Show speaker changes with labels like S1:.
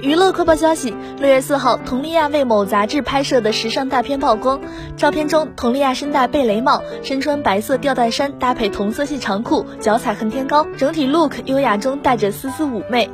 S1: 娱乐快报消息六月四号佟丽娅为某杂志拍摄的时尚大片曝光。照片中佟丽娅身戴贝雷帽身穿白色吊带衫搭配同色系长裤脚踩恨天高整体 look 优雅中带着丝丝妩媚。